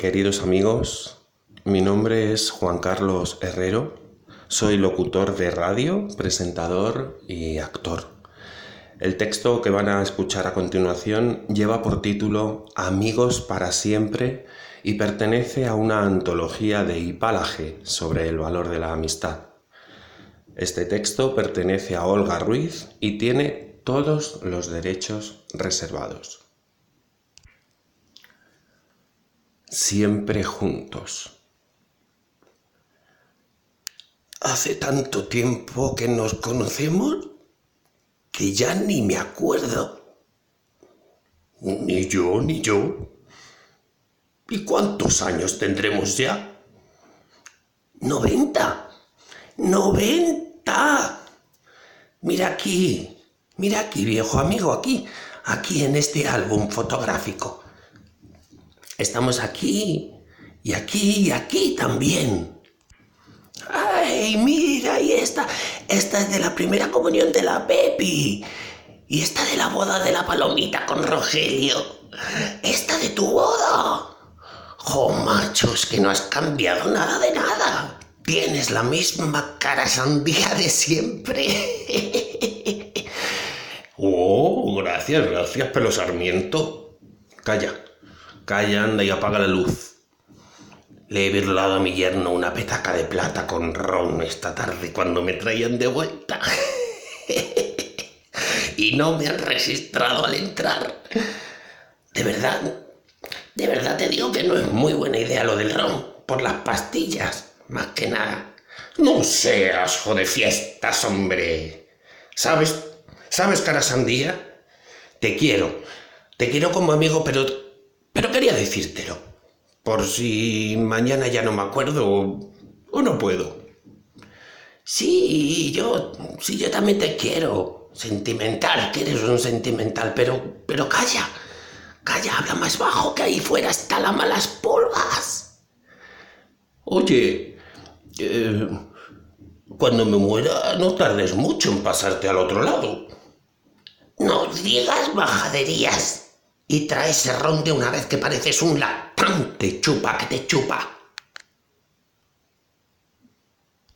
Queridos amigos, mi nombre es Juan Carlos Herrero, soy locutor de radio, presentador y actor. El texto que van a escuchar a continuación lleva por título Amigos para siempre y pertenece a una antología de Hipálage sobre el valor de la amistad. Este texto pertenece a Olga Ruiz y tiene todos los derechos reservados. Siempre juntos. Hace tanto tiempo que nos conocemos que ya ni me acuerdo. Ni yo, ni yo. ¿Y cuántos años tendremos ya? ¡Noventa! ¡Noventa! Mira aquí, mira aquí, viejo amigo, aquí, aquí en este álbum fotográfico. Estamos aquí, y aquí, y aquí también. ¡Ay, mira! Y esta, esta es de la primera comunión de la Pepi. Y esta de la boda de la palomita con Rogelio. Esta de tu boda. ¡Jo, machos, que no has cambiado nada de nada! Tienes la misma cara sandía de siempre. oh, gracias, gracias, pelo Sarmiento. Calla, calla, anda y apaga la luz. Le he virlado a mi yerno una petaca de plata con ron esta tarde cuando me traían de vuelta. y no me han registrado al entrar. De verdad, de verdad te digo que no es muy buena idea lo del ron, por las pastillas más que nada. No seas de fiestas, hombre. ¿Sabes? ¿Sabes, cara sandía? Te quiero. Te quiero como amigo, pero. Pero quería decírtelo. Por si mañana ya no me acuerdo o, no puedo. Sí, yo. Sí, yo también te quiero. Sentimental, que eres un sentimental, pero. Pero calla. Calla, habla más bajo que ahí fuera está la malas pulgas. Oye, eh, cuando me muera, no tardes mucho en pasarte al otro lado. No digas bajaderías. Y trae ese ron de una vez que pareces un lactante chupa que te chupa.